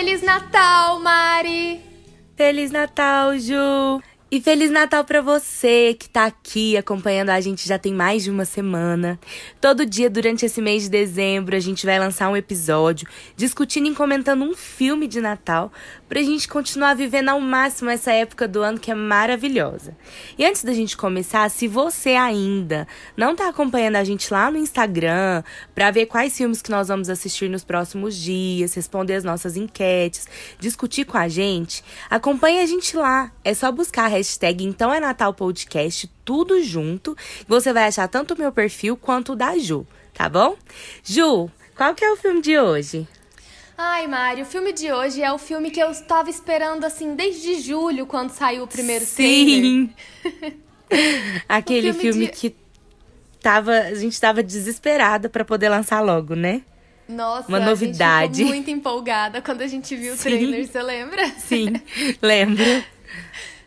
Feliz Natal, Mari! Feliz Natal, Ju! E Feliz Natal para você que tá aqui acompanhando a gente já tem mais de uma semana. Todo dia durante esse mês de dezembro a gente vai lançar um episódio discutindo e comentando um filme de Natal pra gente continuar vivendo ao máximo essa época do ano que é maravilhosa. E antes da gente começar, se você ainda não tá acompanhando a gente lá no Instagram para ver quais filmes que nós vamos assistir nos próximos dias, responder as nossas enquetes, discutir com a gente, acompanhe a gente lá. É só buscar hashtag Então é Natal Podcast, tudo junto. Você vai achar tanto o meu perfil quanto o da Ju, tá bom? Ju, qual que é o filme de hoje? Ai, Mário, o filme de hoje é o filme que eu estava esperando, assim, desde julho, quando saiu o primeiro Sim. Aquele filme, filme de... que tava, a gente tava desesperada para poder lançar logo, né? Nossa, uma novidade. Muito empolgada quando a gente viu o Sim. trailer, você lembra? Sim, lembro.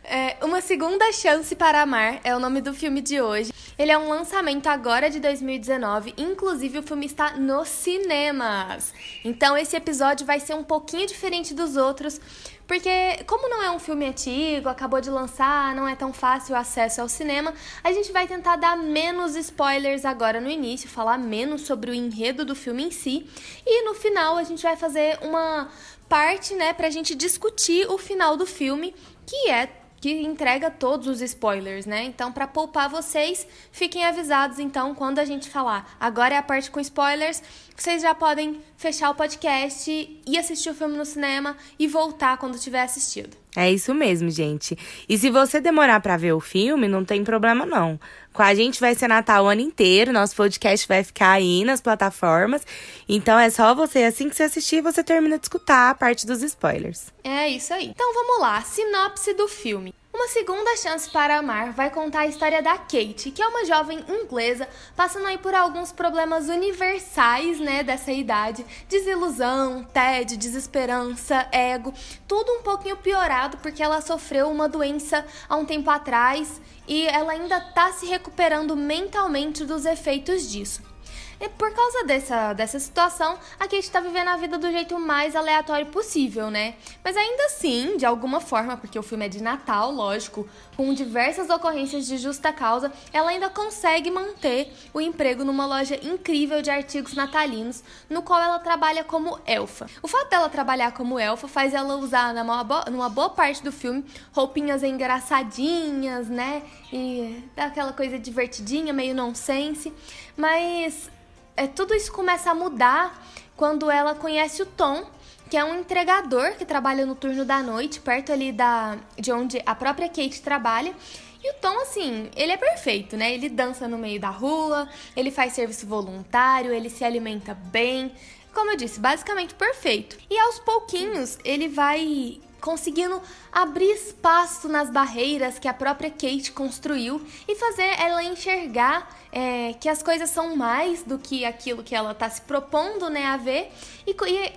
É, Uma Segunda Chance para Amar é o nome do filme de hoje. Ele é um lançamento agora de 2019, inclusive o filme está nos cinemas. Então esse episódio vai ser um pouquinho diferente dos outros, porque como não é um filme antigo, acabou de lançar, não é tão fácil o acesso ao cinema, a gente vai tentar dar menos spoilers agora no início, falar menos sobre o enredo do filme em si, e no final a gente vai fazer uma parte, né, pra gente discutir o final do filme, que é que entrega todos os spoilers, né? Então, para poupar vocês, fiquem avisados então quando a gente falar. Agora é a parte com spoilers, vocês já podem fechar o podcast e assistir o filme no cinema e voltar quando tiver assistido. É isso mesmo, gente. E se você demorar para ver o filme, não tem problema não. Com a gente vai ser Natal o ano inteiro, nosso podcast vai ficar aí nas plataformas. Então é só você, assim que você assistir, você termina de escutar a parte dos spoilers. É isso aí. Então vamos lá, sinopse do filme. Uma segunda chance para amar vai contar a história da Kate, que é uma jovem inglesa passando aí por alguns problemas universais, né, dessa idade, desilusão, tédio, desesperança, ego, tudo um pouquinho piorado porque ela sofreu uma doença há um tempo atrás e ela ainda está se recuperando mentalmente dos efeitos disso. E por causa dessa, dessa situação, a Kate tá vivendo a vida do jeito mais aleatório possível, né? Mas ainda assim, de alguma forma, porque o filme é de Natal, lógico, com diversas ocorrências de justa causa, ela ainda consegue manter o emprego numa loja incrível de artigos natalinos, no qual ela trabalha como elfa. O fato dela trabalhar como elfa faz ela usar, numa boa, parte do filme, roupinhas engraçadinhas, né? E aquela coisa divertidinha, meio nonsense. Mas é, tudo isso começa a mudar quando ela conhece o Tom, que é um entregador que trabalha no turno da noite, perto ali da de onde a própria Kate trabalha. E o Tom, assim, ele é perfeito, né? Ele dança no meio da rua, ele faz serviço voluntário, ele se alimenta bem. Como eu disse, basicamente perfeito. E aos pouquinhos ele vai conseguindo abrir espaço nas barreiras que a própria Kate construiu e fazer ela enxergar é, que as coisas são mais do que aquilo que ela está se propondo né, a ver e, e,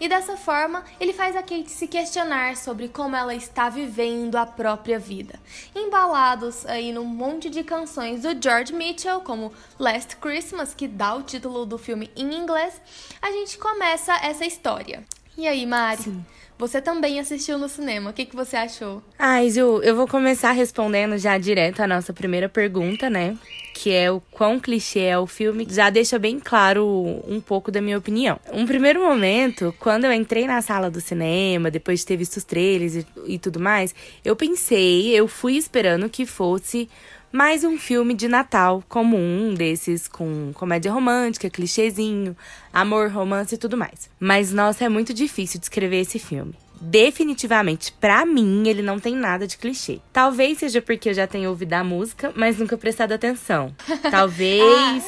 e dessa forma ele faz a Kate se questionar sobre como ela está vivendo a própria vida. Embalados aí num monte de canções do George Mitchell, como Last Christmas, que dá o título do filme em inglês, a gente começa essa história. E aí, Mari? Sim. Você também assistiu no cinema. O que, que você achou? Ai, Ju, eu vou começar respondendo já direto a nossa primeira pergunta, né? Que é o quão clichê é o filme. Já deixa bem claro um pouco da minha opinião. Um primeiro momento, quando eu entrei na sala do cinema, depois de ter visto os trailers e, e tudo mais, eu pensei, eu fui esperando que fosse mais um filme de Natal comum, desses com comédia romântica, clichêzinho, amor, romance e tudo mais. Mas nossa, é muito difícil descrever esse filme. Definitivamente, para mim, ele não tem nada de clichê. Talvez seja porque eu já tenho ouvido a música, mas nunca prestado atenção. Talvez. ah,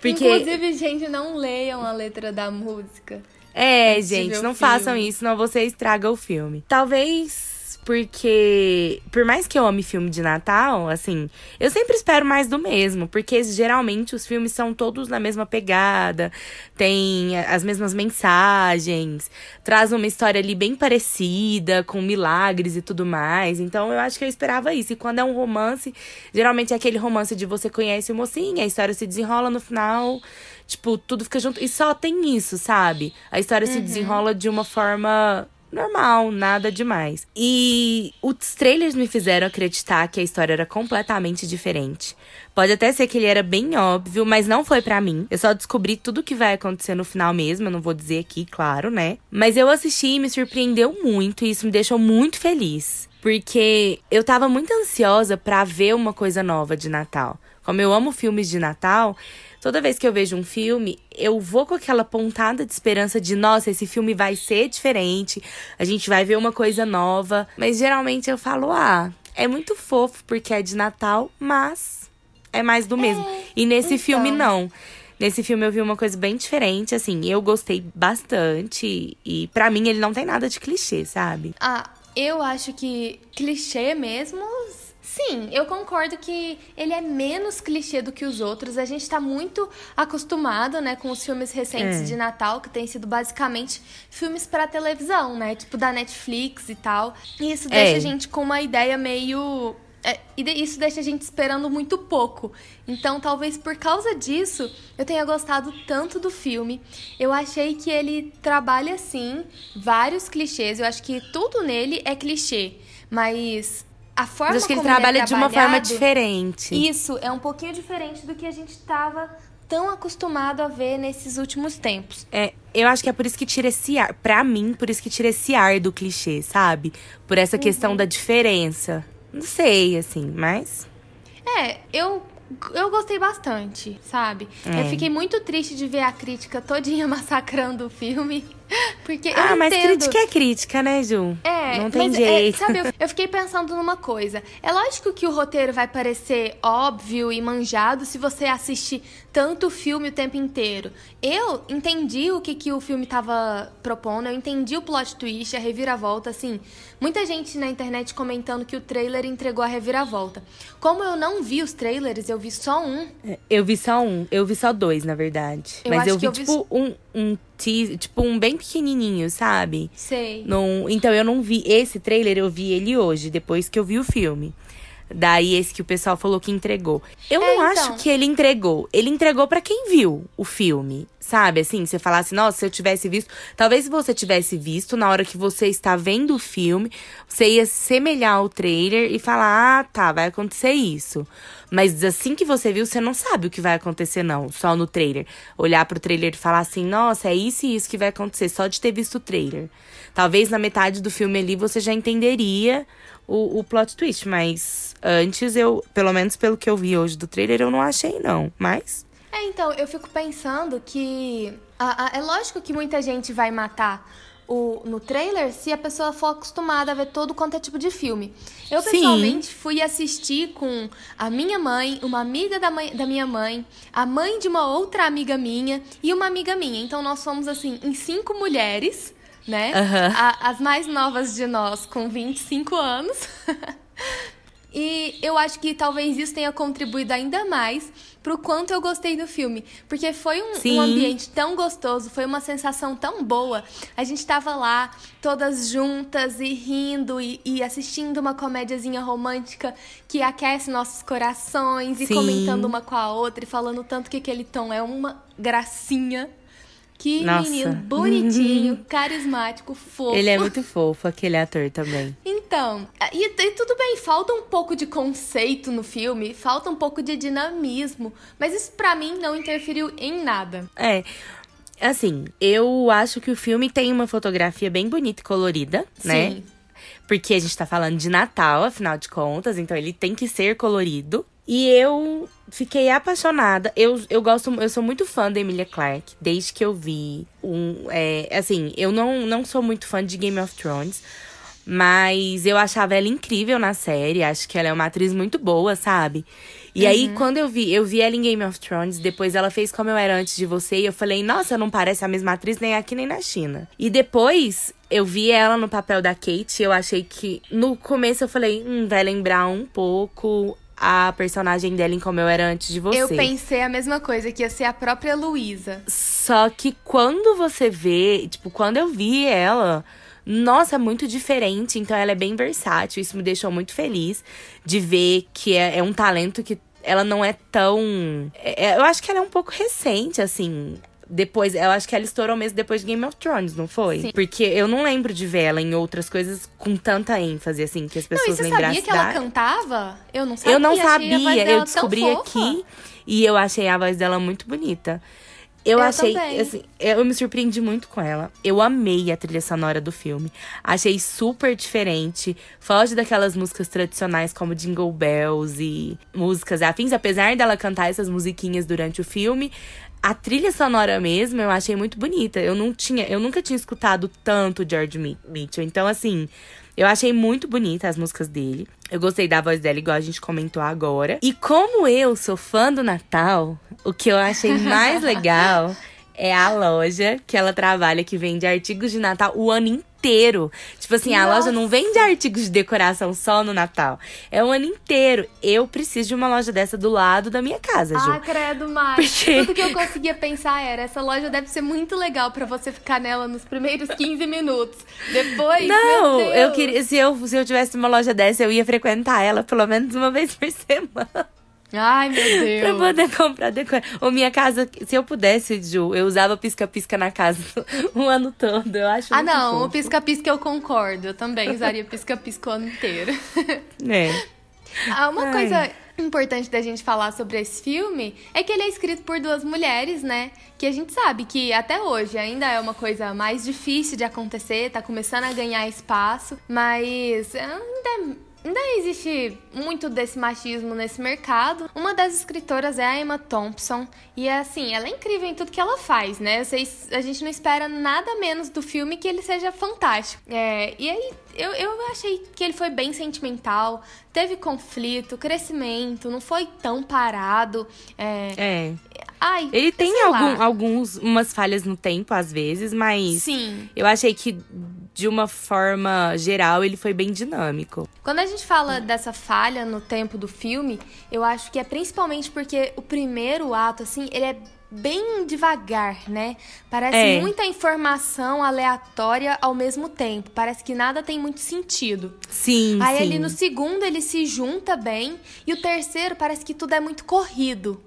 porque... Inclusive, gente, não leiam a letra da música. É, gente, não façam isso, senão você estraga o filme. Talvez feliz porque, por mais que eu ame filme de Natal, assim, eu sempre espero mais do mesmo, porque geralmente os filmes são todos na mesma pegada, tem as mesmas mensagens, traz uma história ali bem parecida, com milagres e tudo mais. Então eu acho que eu esperava isso. E quando é um romance, geralmente é aquele romance de você conhece o mocinho, a história se desenrola no final Tipo, tudo fica junto. E só tem isso, sabe? A história uhum. se desenrola de uma forma normal, nada demais. E os trailers me fizeram acreditar que a história era completamente diferente. Pode até ser que ele era bem óbvio, mas não foi para mim. Eu só descobri tudo que vai acontecer no final mesmo, eu não vou dizer aqui, claro, né? Mas eu assisti e me surpreendeu muito e isso me deixou muito feliz. Porque eu tava muito ansiosa para ver uma coisa nova de Natal. Como eu amo filmes de Natal, toda vez que eu vejo um filme, eu vou com aquela pontada de esperança de, nossa, esse filme vai ser diferente, a gente vai ver uma coisa nova. Mas geralmente eu falo, ah, é muito fofo porque é de Natal, mas é mais do mesmo. É, e nesse então. filme, não. Nesse filme eu vi uma coisa bem diferente, assim, eu gostei bastante. E para mim ele não tem nada de clichê, sabe? Ah, eu acho que clichê mesmo Sim, eu concordo que ele é menos clichê do que os outros. A gente está muito acostumado, né, com os filmes recentes é. de Natal, que tem sido basicamente filmes para televisão, né, tipo da Netflix e tal. E isso deixa é. a gente com uma ideia meio é, isso deixa a gente esperando muito pouco. Então, talvez por causa disso, eu tenha gostado tanto do filme. Eu achei que ele trabalha, sim, vários clichês. Eu acho que tudo nele é clichê. Mas a forma Mas acho que ele trabalha ele é de uma forma diferente. Isso, é um pouquinho diferente do que a gente estava tão acostumado a ver nesses últimos tempos. É, eu acho que é por isso que tira esse ar. Pra mim, por isso que tira esse ar do clichê, sabe? Por essa uhum. questão da diferença. Não sei, assim, mas. É, eu eu gostei bastante, sabe? É. Eu fiquei muito triste de ver a crítica todinha massacrando o filme. Porque ah, mas crítica é crítica, né, Ju? É, não tem mas, é, jeito. É, sabe, eu, eu, fiquei pensando numa coisa. É lógico que o roteiro vai parecer óbvio e manjado se você assistir tanto filme o tempo inteiro. Eu entendi o que, que o filme tava propondo, eu entendi o plot twist, a reviravolta, assim. Muita gente na internet comentando que o trailer entregou a reviravolta. Como eu não vi os trailers, eu vi só um. É, eu vi só um, eu vi só dois, na verdade. Eu mas eu vi, eu tipo, vi... um, um teaser, tipo um bem pequenininho, sabe? Sei. Num, então eu não vi esse trailer, eu vi ele hoje, depois que eu vi o filme. Daí esse que o pessoal falou que entregou. Eu é, não então. acho que ele entregou. Ele entregou para quem viu o filme. Sabe, assim, você falasse, nossa, se eu tivesse visto. Talvez se você tivesse visto, na hora que você está vendo o filme, você ia semelhar ao trailer e falar, ah, tá, vai acontecer isso. Mas assim que você viu, você não sabe o que vai acontecer, não, só no trailer. Olhar pro trailer e falar assim, nossa, é isso e isso que vai acontecer, só de ter visto o trailer. Talvez na metade do filme ali você já entenderia o, o plot twist, mas antes eu, pelo menos pelo que eu vi hoje do trailer, eu não achei, não. Mas. É, então, eu fico pensando que. A, a, é lógico que muita gente vai matar o, no trailer se a pessoa for acostumada a ver todo quanto é tipo de filme. Eu, pessoalmente, Sim. fui assistir com a minha mãe, uma amiga da, mãe, da minha mãe, a mãe de uma outra amiga minha e uma amiga minha. Então, nós fomos, assim, em cinco mulheres né? Uhum. A, as mais novas de nós, com 25 anos. e eu acho que talvez isso tenha contribuído ainda mais pro quanto eu gostei do filme. Porque foi um, um, ambiente tão gostoso, foi uma sensação tão boa. A gente tava lá, todas juntas e rindo e, e assistindo uma comédiazinha romântica que aquece nossos corações e Sim. comentando uma com a outra e falando tanto que aquele tom é uma gracinha. Que Nossa. menino bonitinho, carismático, fofo. Ele é muito fofo, aquele ator também. Então, e, e, tudo bem, falta um pouco de conceito no filme, falta um pouco de dinamismo, mas isso para mim não interferiu em nada. É. Assim, eu acho que o filme tem uma fotografia bem bonita e colorida, Sim. né? Porque a gente tá falando de Natal, afinal de contas, então ele tem que ser colorido. E eu fiquei apaixonada. Eu, eu gosto, eu sou muito fã da Emilia Clarke, desde que eu vi um. É, assim, eu não, não sou muito fã de Game of Thrones. Mas eu achava ela incrível na série. Acho que ela é uma atriz muito boa, sabe? E uhum. aí, quando eu vi, eu vi ela em Game of Thrones, depois ela fez Como Eu Era Antes de Você, e eu falei, nossa, não parece a mesma atriz nem aqui nem na China. E depois eu vi ela no papel da Kate, eu achei que no começo eu falei, hum, vai lembrar um pouco a personagem dela em Como Eu Era Antes de Você. Eu pensei a mesma coisa, que ia ser a própria Luísa. Só que quando você vê, tipo, quando eu vi ela, nossa, é muito diferente. Então ela é bem versátil. Isso me deixou muito feliz de ver que é, é um talento que ela não é tão. É, é eu acho que ela é um pouco recente, assim. Depois, eu acho que ela estourou mesmo depois de Game of Thrones, não foi? Sim. Porque eu não lembro de ver ela em outras coisas com tanta ênfase, assim, que as pessoas não, e você lembrassem. sabia que ela cantava? Eu não sabia. Eu não sabia, eu descobri aqui e eu achei a voz dela muito bonita. Eu, Eu achei, também. assim, eu me surpreendi muito com ela. Eu amei a trilha sonora do filme. Achei super diferente. Foge daquelas músicas tradicionais como Jingle Bells e músicas afins. Apesar dela cantar essas musiquinhas durante o filme, a trilha sonora mesmo eu achei muito bonita. Eu não tinha, eu nunca tinha escutado tanto George Mi- Mitchell. Então, assim, eu achei muito bonita as músicas dele. Eu gostei da voz dela, igual a gente comentou agora. E como eu sou fã do Natal, o que eu achei mais legal é a loja que ela trabalha, que vende artigos de Natal o ano inteiro. Tipo assim, a loja não vende artigos de decoração só no Natal. É o ano inteiro. Eu preciso de uma loja dessa do lado da minha casa, Ju. Ah, credo, Mari. Porque- Tudo que eu conseguia pensar era, essa loja deve ser muito legal pra você ficar nela nos primeiros 15 minutos. Depois, Não, eu queria. Se eu, se eu tivesse uma loja dessa, eu ia frequentar ela pelo menos uma vez por semana. Ai, meu Pra Deus. poder comprar decoração. Ou minha casa, se eu pudesse, Ju, eu usava pisca-pisca na casa o ano todo. Eu acho Ah, não, o pisca-pisca eu concordo. Eu também usaria pisca-pisca o ano inteiro. É. Ah, uma Ai. coisa importante da gente falar sobre esse filme é que ele é escrito por duas mulheres, né? Que a gente sabe que até hoje ainda é uma coisa mais difícil de acontecer, tá começando a ganhar espaço, mas ainda. Ainda existe muito desse machismo nesse mercado. Uma das escritoras é a Emma Thompson. E assim, ela é incrível em tudo que ela faz, né? Vocês, a gente não espera nada menos do filme que ele seja fantástico. É, e aí, eu, eu achei que ele foi bem sentimental, teve conflito, crescimento, não foi tão parado. É, É. ai, Ele tem algum, alguns, umas falhas no tempo, às vezes, mas Sim. eu achei que, de uma forma geral, ele foi bem dinâmico. Quando a gente fala dessa falha no tempo do filme, eu acho que é principalmente porque o primeiro ato, assim, ele é bem devagar, né? Parece É. muita informação aleatória ao mesmo tempo. Parece que nada tem muito sentido. Sim, Aí sim. ali no segundo ele se junta bem e o terceiro parece que tudo é muito corrido,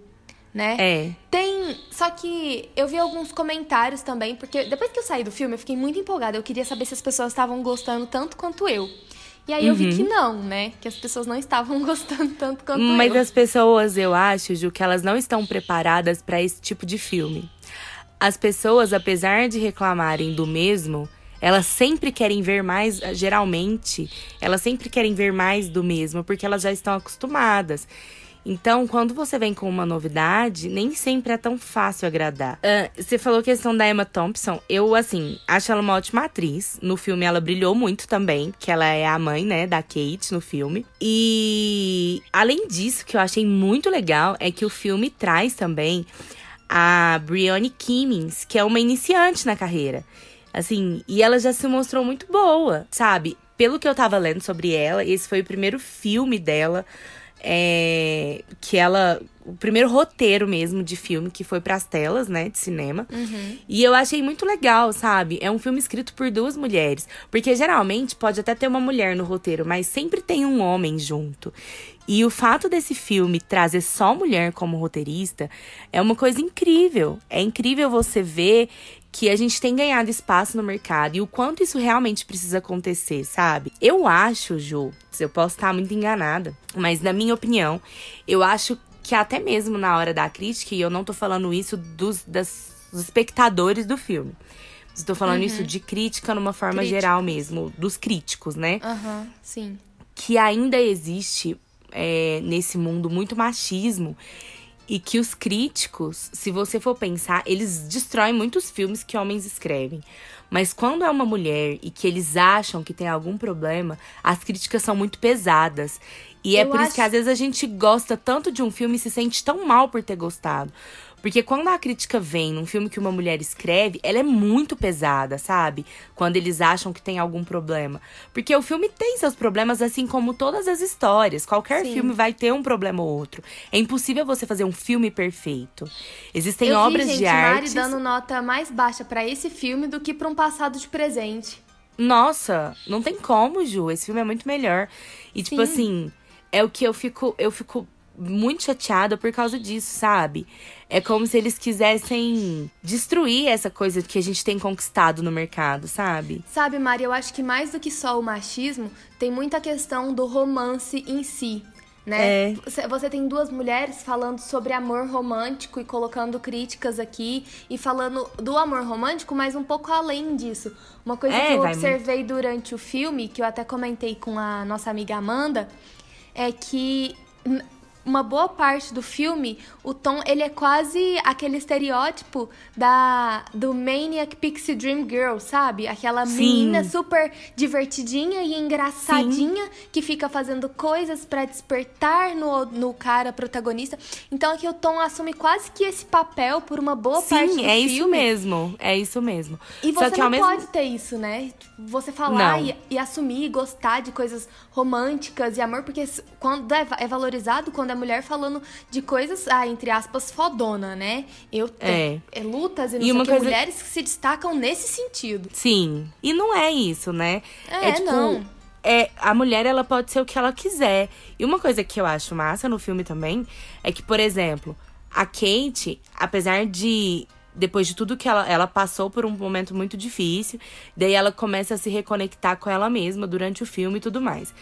né? É. Tem. Só que eu vi alguns comentários também, porque depois que eu saí do filme, eu fiquei muito empolgada. Eu queria saber se as pessoas estavam gostando tanto quanto eu. E aí eu Uhum. vi que não, né? Que as pessoas não estavam gostando tanto quanto Mas eu. as pessoas, eu acho, Ju, que elas não estão preparadas para esse tipo de filme. As pessoas, apesar de reclamarem do mesmo, elas sempre querem ver mais, geralmente, elas sempre querem ver mais do mesmo, porque elas já estão acostumadas. Então, quando você vem com uma novidade, nem sempre é tão fácil agradar. Ah, você falou questão da Emma Thompson. Eu, assim, acho ela uma ótima atriz. No filme, ela brilhou muito também, que ela é a mãe, né, da Kate no filme. E, além disso, que eu achei muito legal é que o filme traz também a Brianne Kimmins, que é uma iniciante na carreira. Assim, e ela já se mostrou muito boa, sabe? Pelo que eu tava lendo sobre ela, esse foi o primeiro filme dela é, que ela. O primeiro roteiro mesmo de filme que foi pras telas, né, de cinema. E eu achei muito legal, sabe? É um filme escrito por duas mulheres. Porque geralmente pode até ter uma mulher no roteiro, mas sempre tem um homem junto. E o fato desse filme trazer só mulher como roteirista é uma coisa incrível. É incrível você ver que a gente tem ganhado espaço no mercado e o quanto isso realmente precisa acontecer, sabe? Eu acho, Ju, eu posso estar muito enganada, mas na minha opinião, eu acho que até mesmo na hora da crítica, e eu não tô falando isso dos, das- dos espectadores do filme. Estou falando isso de crítica numa forma Críticas. geral mesmo, dos críticos, né? Aham, sim. que ainda existe é, nesse mundo muito machismo e que os críticos, se você for pensar, eles destroem muitos filmes que homens escrevem. Mas quando é uma mulher e que eles acham que tem algum problema, as críticas são muito pesadas. E é Eu por isso acho- que às vezes a gente gosta tanto de um filme e se sente tão mal por ter gostado. Porque quando a crítica vem num filme que uma mulher escreve, ela é muito pesada, sabe? Quando eles acham que tem algum problema. Porque o filme tem seus problemas, assim como todas as histórias. Qualquer Sim. filme vai ter um problema ou outro. É impossível você fazer um filme perfeito. Existem Eu obras vi, gente, de arte. Dando nota mais baixa para esse filme do que para um passado de presente. Nossa, não tem como, Ju. Esse filme é muito melhor. E, tipo Sim. assim, é o que eu fico. Eu fico muito chateada por causa disso, sabe? É como se eles quisessem destruir essa coisa que a gente tem conquistado no mercado, sabe? Sabe, Mari, eu acho que mais do que só o machismo, tem muita questão do romance em si. Né? É. Você tem duas mulheres falando sobre amor romântico e colocando críticas aqui e falando do amor romântico, mas um pouco além disso. Uma coisa é, que eu observei muito. durante o filme, que eu até comentei com a nossa amiga Amanda, é que uma boa parte do filme, o tom ele é quase aquele estereótipo da do Maniac Pixie Dream Girl, sabe? Aquela Sim. menina super divertidinha e engraçadinha Sim. que fica fazendo coisas para despertar no, no cara protagonista. Então aqui o Tom assume quase que esse papel por uma boa Sim, parte do é filme. isso mesmo. É isso mesmo. E você não mesmo... pode ter isso, né? Você falar e, e, assumir, gostar de coisas românticas e amor, porque quando é, é valorizado quando é mulher falando de coisas, ah, entre aspas, fodona, né? Eu tenho é. é lutas e não e sei que, coisa... mulheres que se destacam nesse sentido. Sim. E não é isso, né? É, é tipo, não. É, a mulher ela pode ser o que ela quiser. E uma coisa que eu acho massa no filme também é que, por exemplo, a Kate, apesar de depois de tudo que ela, ela passou por um momento muito difícil, daí ela começa a se reconectar com ela mesma durante o filme e tudo mais.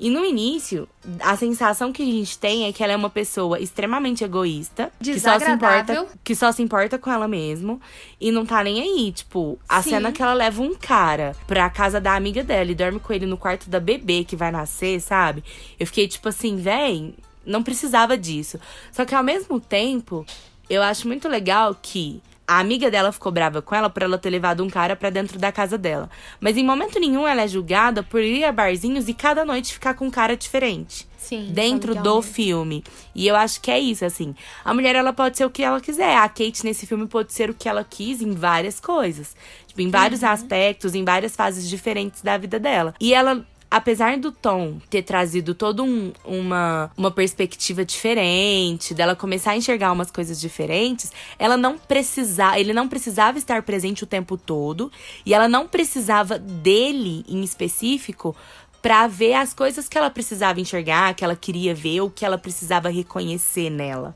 E no início, a sensação que a gente tem é que ela é uma pessoa extremamente egoísta, que só se importa, que só se importa com ela mesma e não tá nem aí, tipo, a Sim. cena que ela leva um cara pra casa da amiga dela e dorme com ele no quarto da bebê que vai nascer, sabe? Eu fiquei tipo assim, véi, não precisava disso. Só que ao mesmo tempo, eu acho muito legal que a amiga dela ficou brava com ela por ela ter levado um cara para dentro da casa dela. Mas em momento nenhum ela é julgada por ir a barzinhos e cada noite ficar com um cara diferente. Sim. Dentro do filme. E eu acho que é isso, assim. A mulher, ela pode ser o que ela quiser. A Kate, nesse filme, pode ser o que ela quis em várias coisas. Tipo, em vários uhum. aspectos, em várias fases diferentes da vida dela. E ela apesar do Tom ter trazido toda um, uma, uma perspectiva diferente, dela começar a enxergar umas coisas diferentes, ela não precisava, ele não precisava estar presente o tempo todo e ela não precisava dele em específico para ver as coisas que ela precisava enxergar, que ela queria ver ou que ela precisava reconhecer nela.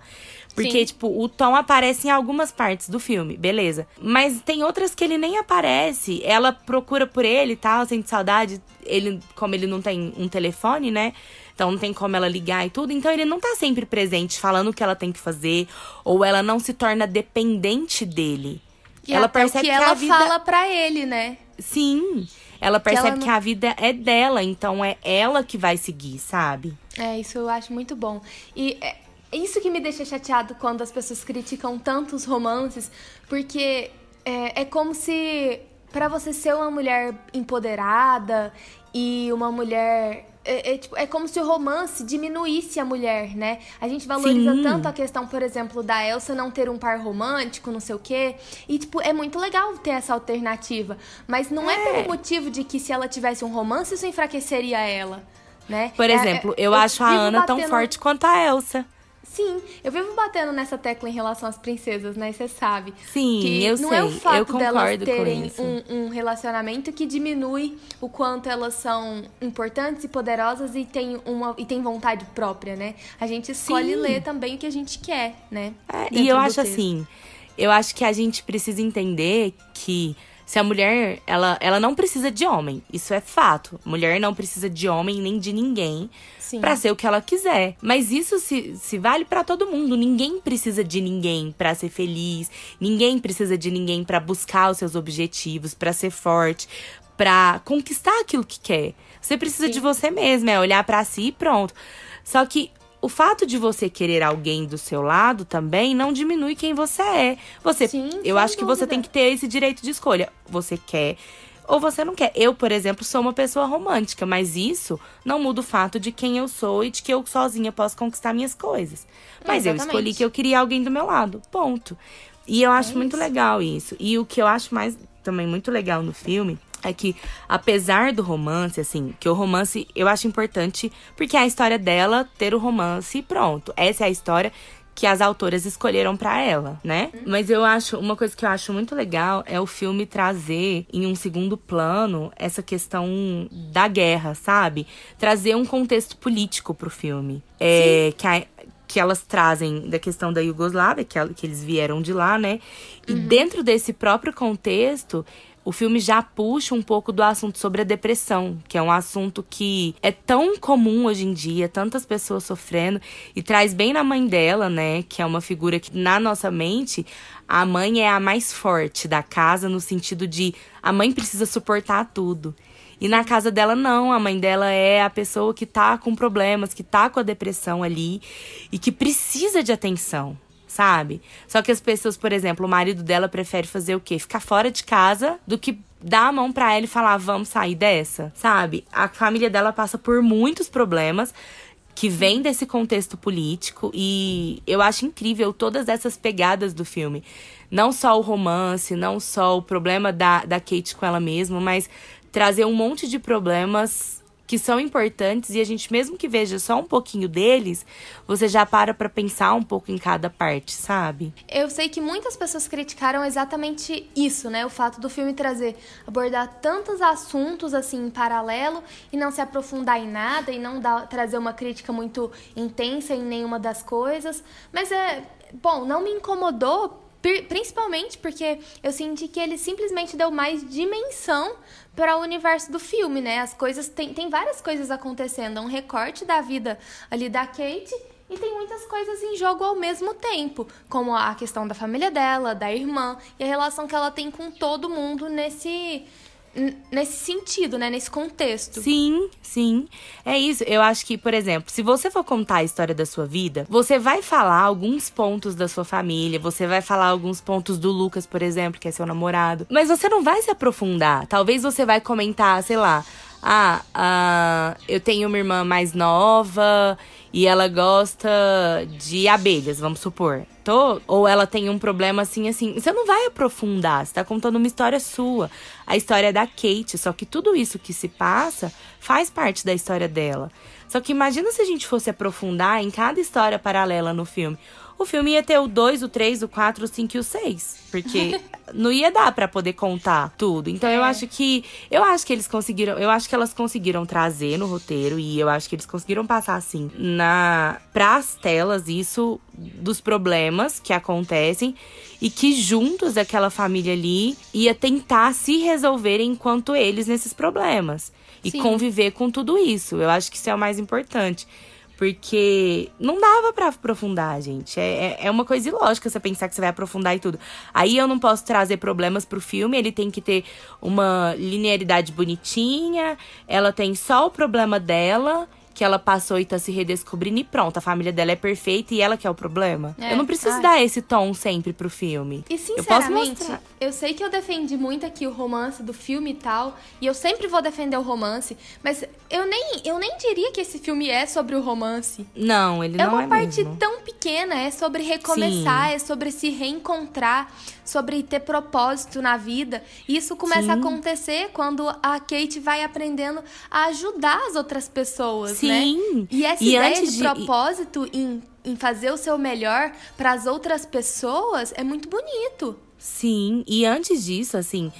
Porque, Sim. tipo, o Tom aparece em algumas partes do filme, beleza. Mas tem outras que ele nem aparece. Ela procura por ele e tal, sente saudade. Ele, como ele não tem um telefone, né? Então não tem como ela ligar e tudo. Então ele não tá sempre presente falando o que ela tem que fazer. Ou ela não se torna dependente dele. E ela percebe que, que ela a vida... fala pra ele, né? Sim. Ela percebe que, ela não... que a vida é dela, então é ela que vai seguir, sabe? É, isso eu acho muito bom. E é, isso que me deixa chateado quando as pessoas criticam tantos romances, porque é, é como se para você ser uma mulher empoderada e uma mulher é, é, tipo, é, como se o romance diminuísse a mulher, né? A gente valoriza Sim. tanto a questão, por exemplo, da Elsa não ter um par romântico, não sei o quê. E, tipo, é muito legal ter essa alternativa. Mas não é, é pelo motivo de que se ela tivesse um romance, isso enfraqueceria ela, né? Por é, exemplo, eu, eu acho a Ana batendo... tão forte quanto a Elsa. Sim, eu vivo batendo nessa tecla em relação às princesas, né? Você sabe. Sim, que eu não sei. é o fato eu delas terem um, um, relacionamento que diminui o quanto elas são importantes e poderosas e têm, uma, e têm vontade própria, né? A gente escolhe Sim. ler também o que a gente quer, né? É, e eu acho texto. assim, eu acho que a gente precisa entender que se a mulher, ela, ela não precisa de homem, isso é fato. Mulher não precisa de homem nem de ninguém para ser o que ela quiser. Mas isso se, se vale para todo mundo. Ninguém precisa de ninguém para ser feliz. Ninguém precisa de ninguém para buscar os seus objetivos, para ser forte, para conquistar aquilo que quer. Você precisa Sim. de você mesmo, é olhar para si e pronto. Só que o fato de você querer alguém do seu lado também não diminui quem você é. Você, Sim, eu acho que você tem que ter esse direito de escolha. Você quer ou você não quer. Eu, por exemplo, sou uma pessoa romântica, mas isso não muda o fato de quem eu sou e de que eu sozinha posso conquistar minhas coisas. Mas eu escolhi que eu queria alguém do meu lado. Ponto. E eu acho é muito legal isso. E o que eu acho mais também muito legal no filme é que, apesar do romance, assim, que o romance eu acho importante, porque é a história dela ter o romance e pronto. Essa é a história que as autoras escolheram para ela, né? Uhum. Mas eu acho, uma coisa que eu acho muito legal é o filme trazer em um segundo plano essa questão da guerra, sabe? Trazer um contexto político pro filme. É, que, a, que elas trazem da questão da Iugoslávia, que, que eles vieram de lá, né? E uhum. dentro desse próprio contexto, o filme já puxa um pouco do assunto sobre a depressão, que é um assunto que é tão comum hoje em dia, tantas pessoas sofrendo, e traz bem na mãe dela, né? Que é uma figura que, na nossa mente, a mãe é a mais forte da casa, no sentido de a mãe precisa suportar tudo. E na casa dela, não. A mãe dela é a pessoa que tá com problemas, que tá com a depressão ali e que precisa de atenção sabe? Só que as pessoas, por exemplo, o marido dela prefere fazer o quê? Ficar fora de casa do que dar a mão para ela e falar, vamos sair dessa, sabe? A família dela passa por muitos problemas que vem desse contexto político e eu acho incrível todas essas pegadas do filme. Não só o romance, não só o problema da, da Kate com ela mesma, mas trazer um monte de problemas que são importantes e a gente mesmo que veja só um pouquinho deles, você já para para pensar um pouco em cada parte, sabe? Eu sei que muitas pessoas criticaram exatamente isso, né? O fato do filme trazer abordar tantos assuntos assim em paralelo e não se aprofundar em nada e não dar, trazer uma crítica muito intensa em nenhuma das coisas, mas é bom, não me incomodou Principalmente porque eu senti que ele simplesmente deu mais dimensão para o universo do filme, né? As coisas. Tem, tem várias coisas acontecendo. Um recorte da vida ali da Kate. E tem muitas coisas em jogo ao mesmo tempo, como a questão da família dela, da irmã e a relação que ela tem com todo mundo nesse nesse sentido, né? Nesse contexto. Sim, sim. É isso. Eu acho que, por exemplo, se você for contar a história da sua vida, você vai falar alguns pontos da sua família, você vai falar alguns pontos do Lucas, por exemplo, que é seu namorado. Mas você não vai se aprofundar. Talvez você vai comentar, sei lá, ah, ah eu tenho uma irmã mais nova e ela gosta de abelhas, vamos supor. Tô, ou ela tem um problema assim, assim. Você não vai aprofundar, você tá contando uma história sua. A história da Kate, só que tudo isso que se passa faz parte da história dela. Só que imagina se a gente fosse aprofundar em cada história paralela no filme o filme ia ter o 2, o 3, o 4, o 5 e o 6. Porque não ia dar para poder contar tudo. Então é. eu acho que. Eu acho que eles conseguiram. Eu acho que elas conseguiram trazer no roteiro. E eu acho que eles conseguiram passar assim na pras telas isso dos problemas que acontecem. E que juntos aquela família ali ia tentar se resolver enquanto eles nesses problemas. E Sim. conviver com tudo isso. Eu acho que isso é o mais importante. Porque não dava para aprofundar, gente. É, é, é uma coisa ilógica você pensar que você vai aprofundar e tudo. Aí eu não posso trazer problemas pro filme, ele tem que ter uma linearidade bonitinha, ela tem só o problema dela que ela passou e tá se redescobrindo e pronto, a família dela é perfeita e ela que é o problema. É, eu não preciso ai. dar esse tom sempre pro filme. E sinceramente, eu, eu, sei que eu defendi muito aqui o romance do filme e tal, e eu sempre vou defender o romance, mas eu nem, eu nem diria que esse filme é sobre o romance. Não, ele é não é. É uma parte mesmo. tão pequena, é sobre recomeçar, Sim. é sobre se reencontrar, sobre ter propósito na vida. E isso começa Sim. a acontecer quando a Kate vai aprendendo a ajudar as outras pessoas, Sim. né? E essa e ideia de, de propósito em, em fazer o seu melhor para as outras pessoas é muito bonito. Sim, e antes disso, assim,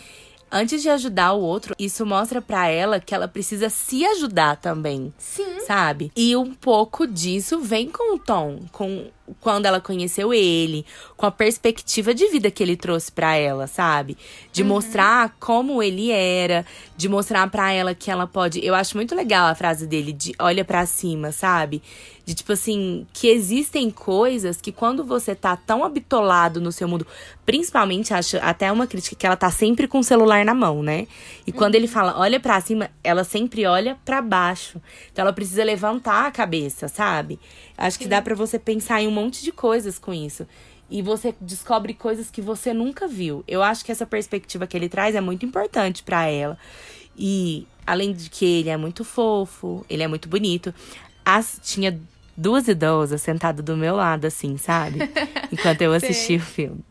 antes de ajudar o outro, isso mostra para ela que ela precisa se ajudar também. Sim. Sabe? E um pouco disso vem com o Tom, com quando ela conheceu ele, com a perspectiva de vida que ele trouxe para ela, sabe? De uhum. mostrar como ele era, de mostrar para ela que ela pode. Eu acho muito legal a frase dele de olha para cima, sabe? De tipo assim, que existem coisas que quando você tá tão habitolado no seu mundo, principalmente acho até uma crítica que ela tá sempre com o celular na mão, né? E uhum. quando ele fala olha para cima, ela sempre olha para baixo. Então ela precisa levantar a cabeça, sabe? Acho Sim. que dá para você pensar em um monte de coisas com isso. e você descobre coisas que você nunca viu. Eu acho que essa perspectiva que ele traz é muito importante para ela. E além de que ele é muito fofo, ele é muito bonito, as, tinha duas idosas sentadas do meu lado, assim, sabe? Enquanto eu assisti o filme.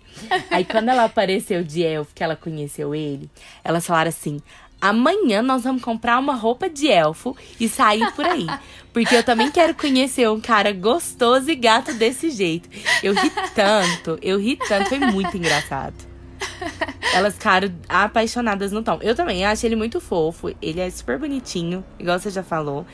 Aí quando ela apareceu de elfo, que ela conheceu ele, elas falaram assim: amanhã nós vamos comprar uma roupa de elfo e sair por aí. Porque eu também quero conhecer um cara gostoso e gato desse jeito. Eu ri tanto, eu ri tanto, foi muito engraçado. Elas ficaram apaixonadas no Tom. Eu também acho ele muito fofo. Ele é super bonitinho, igual você já falou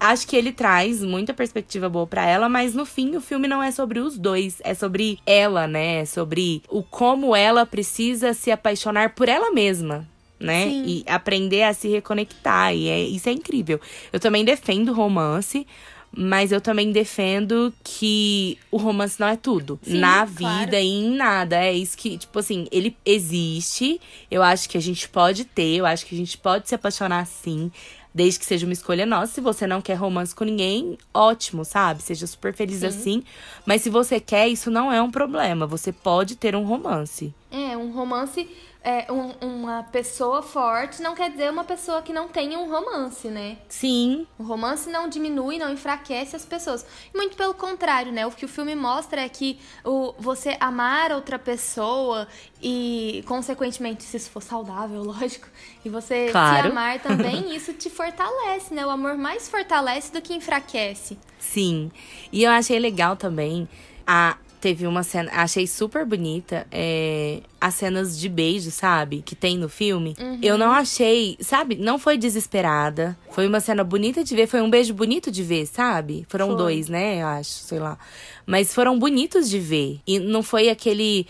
acho que ele traz muita perspectiva boa para ela, mas no fim o filme não é sobre os dois, é sobre ela, né? É sobre o como ela precisa se apaixonar por ela mesma. Né? Sim. E aprender a se reconectar. E é, isso é incrível. Eu também defendo romance, mas eu também defendo que o romance não é tudo. Sim, na vida claro. e em nada. É isso que, tipo assim, ele existe. Eu acho que a gente pode ter, eu acho que a gente pode se apaixonar sim desde que seja uma escolha nossa. Se você não quer romance com ninguém, ótimo, sabe? Seja super feliz Sim. assim. Mas se você quer, isso não é um problema. Você pode ter um romance. É, um romance é, um, uma pessoa forte não quer dizer uma pessoa que não tenha um romance, né? Sim. O romance não diminui, não enfraquece as pessoas. Muito pelo contrário, né? O que o filme mostra é que o, você amar outra pessoa e, consequentemente, se isso for saudável, lógico, e você claro. se amar também, isso te fortalece, né? O amor mais fortalece do que enfraquece. Sim. E eu achei legal também a Teve uma cena, achei super bonita, é, as cenas de beijo, sabe? Que tem no filme. Uhum. Eu não achei, sabe? Não foi desesperada. Foi uma cena bonita de ver, foi um beijo bonito de ver, sabe? Foram foi. dois, né? Eu acho, sei lá. Mas foram bonitos de ver. E não foi aquele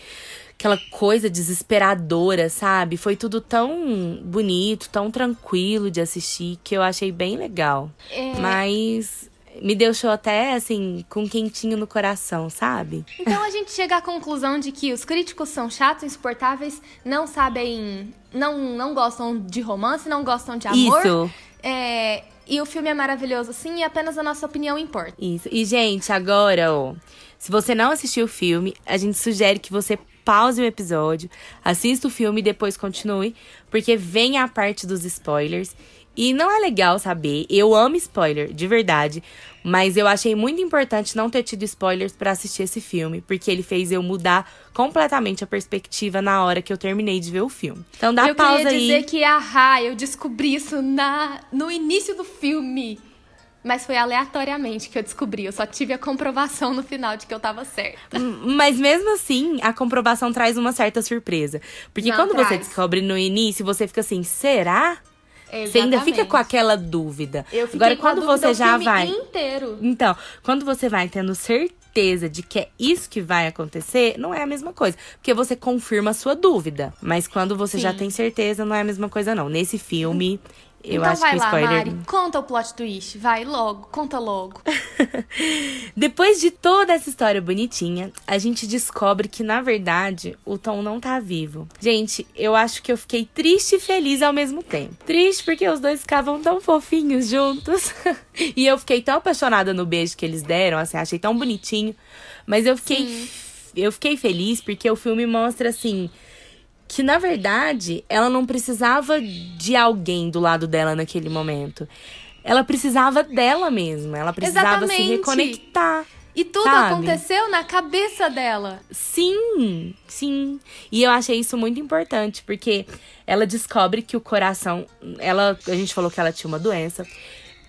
aquela coisa desesperadora, sabe? Foi tudo tão bonito, tão tranquilo de assistir que eu achei bem legal. É... Mas me deixou até, assim, com um quentinho no coração, sabe? Então a gente chega à conclusão de que os críticos são chatos, insuportáveis, não sabem. não, não gostam de romance, não gostam de amor. Isso. É, e o filme é maravilhoso, sim, e apenas a nossa opinião importa. Isso. E, gente, agora, ó. Se você não assistiu o filme, a gente sugere que você pause o episódio, assista o filme e depois continue, porque vem a parte dos spoilers. E não é legal saber. Eu amo spoiler, de verdade. Mas eu achei muito importante não ter tido spoilers para assistir esse filme, porque ele fez eu mudar completamente a perspectiva na hora que eu terminei de ver o filme. Então dá eu pausa aí. Eu queria dizer que, ahá, eu descobri isso na, no início do filme. Mas foi aleatoriamente que eu descobri. Eu só tive a comprovação no final de que eu tava certa. Mas mesmo assim, a comprovação traz uma certa surpresa. Porque não, quando traz. você descobre no início, você fica assim, será? Exatamente. Você ainda fica com aquela dúvida. Eu Agora, quando você já vai. Inteiro. Então, quando você vai tendo certeza de que é isso que vai acontecer, não é a mesma coisa. Porque você confirma a sua dúvida. Mas quando você Sim. já tem certeza, não é a mesma coisa, não. Nesse filme, eu então acho vai que o spoiler... lá, Mari, conta o plot twist. Vai logo, conta logo. Depois de toda essa história bonitinha, a gente descobre que, na verdade, o Tom não tá vivo. Gente, eu acho que eu fiquei triste e feliz ao mesmo tempo. Triste porque os dois ficavam tão fofinhos juntos. e eu fiquei tão apaixonada no beijo que eles deram, assim, achei tão bonitinho. Mas eu fiquei... Sim. Eu fiquei feliz porque o filme mostra, assim que na verdade ela não precisava de alguém do lado dela naquele momento. Ela precisava dela mesma, ela precisava Exatamente. se reconectar. E tudo sabe? aconteceu na cabeça dela. Sim, sim. E eu achei isso muito importante, porque ela descobre que o coração. Ela, a gente falou que ela tinha uma doença.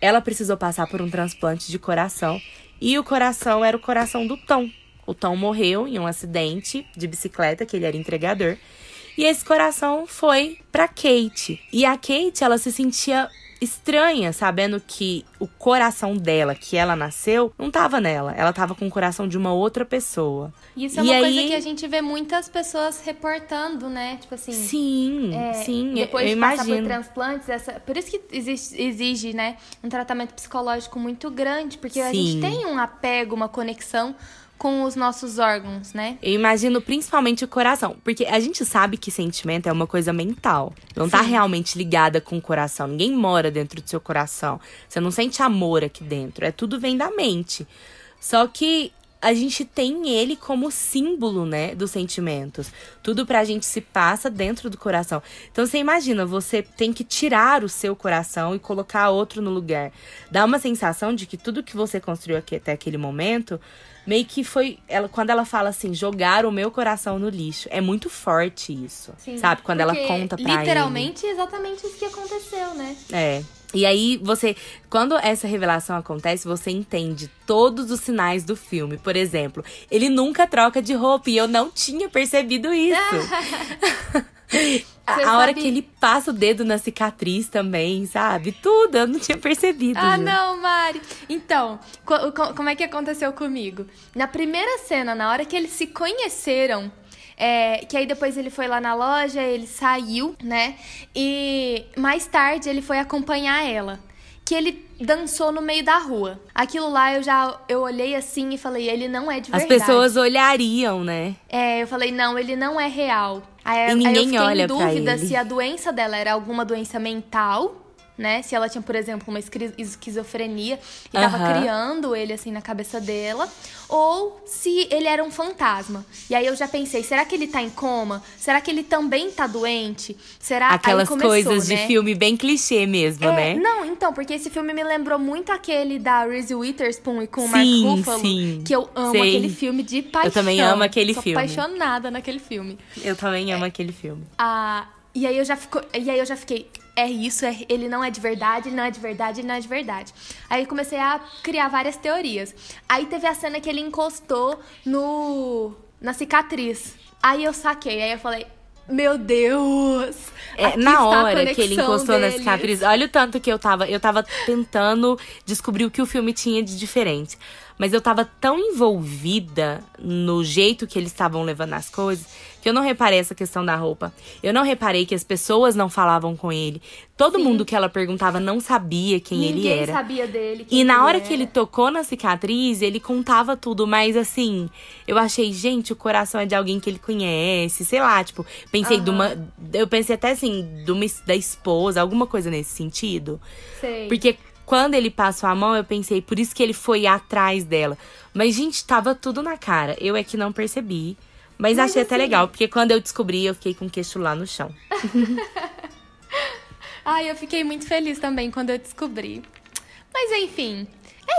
Ela precisou passar por um transplante de coração. E o coração era o coração do Tom. O Tom morreu em um acidente de bicicleta, que ele era entregador. E esse coração foi para Kate. E a Kate, ela se sentia estranha, sabendo que o coração dela, que ela nasceu, não tava nela. Ela tava com o coração de uma outra pessoa. Isso é uma aí... coisa que a gente vê muitas pessoas reportando, né? Tipo assim. Sim, é, sim. Depois eu de imagino. passar por transplantes, essa... por isso que exige, exige, né, um tratamento psicológico muito grande, porque sim. a gente tem um apego, uma conexão com os nossos órgãos, né? Eu imagino principalmente o coração, porque a gente sabe que sentimento é uma coisa mental. Não tá Sim. tá realmente ligada com o coração. Ninguém mora dentro do seu coração. Você não sente amor aqui dentro. É tudo vem da mente. Só que a gente tem ele como símbolo, né, dos sentimentos. Tudo pra gente se passa dentro do coração. Então você imagina, você tem que tirar o seu coração e colocar outro no lugar. Dá uma sensação de que tudo que você construiu aqui até aquele momento meio que foi ela quando ela fala assim jogar o meu coração no lixo é muito forte isso Sim, sabe quando ela conta para literalmente exatamente isso que aconteceu né é e aí você, quando essa revelação acontece, você entende todos os sinais do filme. Por exemplo, ele nunca troca de roupa e eu não tinha percebido isso. a, a hora que ele passa o dedo na cicatriz também, sabe? Tudo, eu não tinha percebido. Ah, já. não, Mari. Então, co como é que aconteceu comigo? Na primeira cena, na hora que eles se conheceram, é, que aí depois ele foi lá na loja, ele saiu, né? E mais tarde ele foi acompanhar ela. Que ele dançou no meio da rua. Aquilo lá eu já eu olhei assim e falei, ele não é de verdade. As pessoas olhariam, né? É, eu falei, não, ele não é real. Aí, e ninguém aí eu olha em dúvida se a doença dela era alguma doença mental né? Se ela tinha, por exemplo, uma esquizofrenia e uhum. tava criando ele assim na cabeça dela, ou se ele era um fantasma. E aí eu já pensei, será que ele tá em coma? Será que ele também tá doente? Será Aquelas começou, coisas né? de filme bem clichê mesmo, é, né? Não, então, porque esse filme me lembrou muito aquele da Reese Witherspoon e com o Mark Ruffalo, sim, que eu amo aquele filme de paixão. Eu também amo aquele Sou filme. apaixonada naquele filme. Eu também amo é, aquele filme. Ah, e aí eu já fico, e aí eu já fiquei, é isso, é, ele não é de verdade, ele não é de verdade, ele não é de verdade. Aí comecei a criar várias teorias. Aí teve a cena que ele encostou no na cicatriz. Aí eu saquei, aí eu falei, meu Deus! É, na hora que ele encostou deles. na cicatriz, olha o tanto que eu tava. Eu tava tentando descobrir o que o filme tinha de diferente. Mas eu tava tão envolvida no jeito que eles estavam levando as coisas que eu não reparei essa questão da roupa. Eu não reparei que as pessoas não falavam com ele. Todo Sim. mundo que ela perguntava não sabia quem Ninguém ele era. Ninguém sabia dele. e na hora era. que ele tocou na cicatriz, ele contava tudo, mas assim, eu achei, gente, o coração é de alguém que ele conhece, sei lá, tipo, pensei uhum. de uma. Eu pensei até assim, de uma, da esposa, alguma coisa nesse sentido. Sei. Porque quando ele passou a mão, eu pensei, por isso que ele foi atrás dela. Mas, gente, tava tudo na cara. Eu é que não percebi. Mas, mas achei assim... até legal, porque quando eu descobri, eu fiquei com o queixo lá no chão. Ai, eu fiquei muito feliz também quando eu descobri. Mas enfim,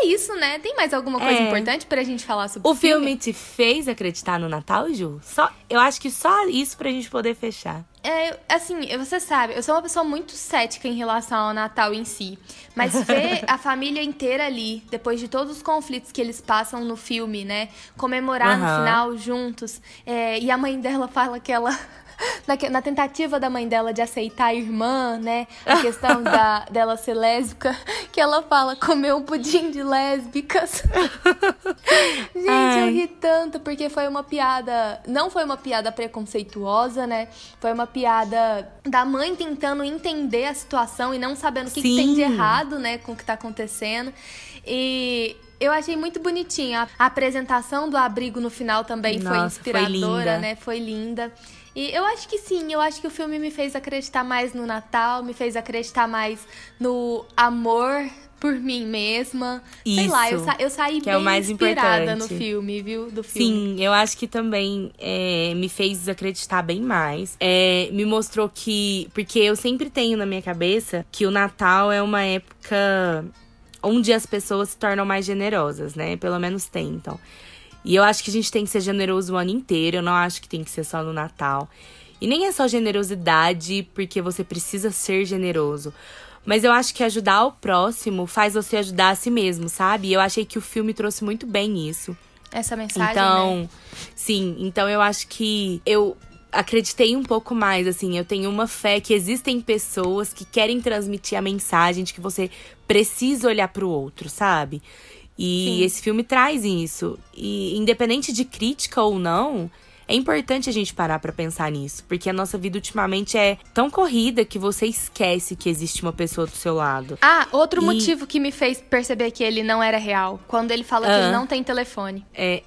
é isso, né? Tem mais alguma coisa é. importante pra gente falar sobre o filme? O filme te fez acreditar no Natal, Ju? Só, eu acho que só isso pra gente poder fechar. É, assim, você sabe, eu sou uma pessoa muito cética em relação ao Natal em si. Mas ver a família inteira ali, depois de todos os conflitos que eles passam no filme, né? Comemorar uhum. no final juntos. É, e a mãe dela fala que ela na, na, tentativa da mãe dela de aceitar a irmã, né? A questão da, dela ser lésbica, que ela fala comer um pudim de lésbicas. Gente, Ai. eu ri tanto, porque foi uma piada. Não foi uma piada preconceituosa, né? Foi uma piada da mãe tentando entender a situação e não sabendo o que, que tem de errado, né, com o que tá acontecendo. E eu achei muito bonitinha. A apresentação do abrigo no final também Nossa, foi inspiradora, foi né? Foi linda. E eu acho que sim, eu acho que o filme me fez acreditar mais no Natal, me fez acreditar mais no amor por mim mesma. Isso, Sei lá, eu, sa eu saí bem é o mais inspirada importante. no filme, viu? Do filme. Sim, eu acho que também é, me fez acreditar bem mais. É, me mostrou que. Porque eu sempre tenho na minha cabeça que o Natal é uma época onde as pessoas se tornam mais generosas, né? Pelo menos tentam. E eu acho que a gente tem que ser generoso o ano inteiro, eu não acho que tem que ser só no Natal. E nem é só generosidade porque você precisa ser generoso. Mas eu acho que ajudar o próximo faz você ajudar a si mesmo, sabe? E eu achei que o filme trouxe muito bem isso. Essa mensagem. Então, né? sim, então eu acho que eu acreditei um pouco mais, assim, eu tenho uma fé que existem pessoas que querem transmitir a mensagem de que você precisa olhar para o outro, sabe? E Sim. esse filme traz isso. E independente de crítica ou não, é importante a gente parar para pensar nisso, porque a nossa vida ultimamente é tão corrida que você esquece que existe uma pessoa do seu lado. Ah, outro e... motivo que me fez perceber que ele não era real, quando ele fala ah, que ele não tem telefone. É,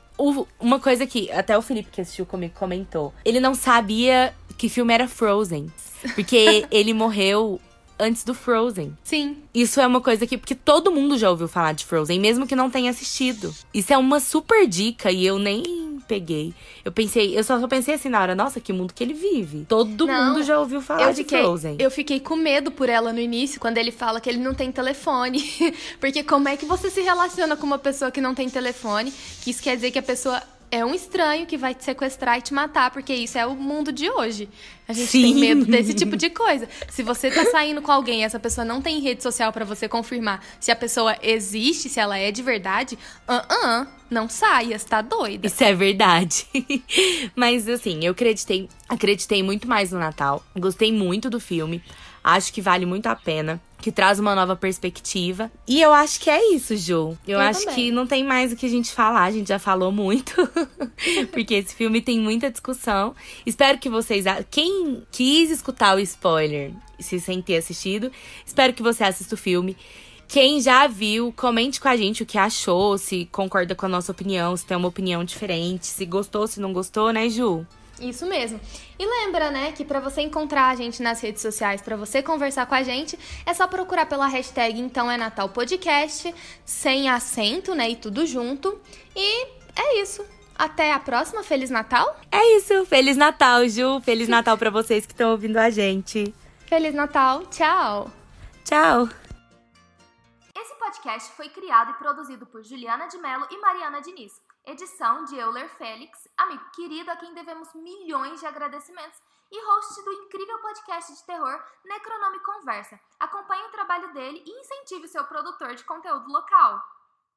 uma coisa que até o Felipe que assistiu comigo comentou, ele não sabia que filme era Frozen, porque ele morreu antes do Frozen. Sim. Isso é uma coisa que. Porque todo mundo já ouviu falar de Frozen, mesmo que não tenha assistido. Isso é uma super dica e eu nem peguei. Eu pensei, eu só, só pensei assim na hora, nossa, que mundo que ele vive. Todo Não, mundo já ouviu falar de fiquei, Frozen. Eu fiquei com medo por ela no início, quando ele fala que ele não tem telefone. Porque como é que você se relaciona com uma pessoa que não tem telefone? Que isso quer dizer que a pessoa é um estranho que vai te sequestrar e te matar, porque isso é o mundo de hoje. A gente Sim. tem medo desse tipo de coisa. Se você tá saindo com alguém e essa pessoa não tem rede social pra você confirmar se a pessoa existe, se ela é de verdade, ah, ah, não saia, você tá doida. Isso é verdade. Mas assim, eu acreditei, acreditei muito mais no Natal. Gostei muito do filme. Acho que vale muito a pena. Que traz uma nova perspectiva. E eu acho que é isso, Ju. Eu, Eu acho também. que não tem mais o que a gente falar. A gente já falou muito. Porque esse filme tem muita discussão. Espero que vocês. a- Quem quis escutar o spoiler, se sem ter assistido, espero que você assista o filme. Quem já viu, comente com a gente o que achou, se concorda com a nossa opinião, se tem uma opinião diferente, se gostou, se não gostou, né, Ju? Isso mesmo. E lembra, né, que pra você encontrar a gente nas redes sociais, pra você conversar com a gente, é só procurar pela hashtag Então é Natal Podcast, sem acento, né, e tudo junto. E é isso. Até a próxima. Feliz Natal. É isso. Feliz Natal, Ju. Feliz Natal pra vocês que estão ouvindo a gente. Feliz Natal. Tchau. Tchau. Esse podcast foi criado e produzido por Juliana de Mello e Mariana Diniz. Edição de Euler Félix, amigo querido a quem devemos milhões de agradecimentos e host do incrível podcast de terror Necronome Conversa. Acompanhe o trabalho dele e incentive o seu produtor de conteúdo local.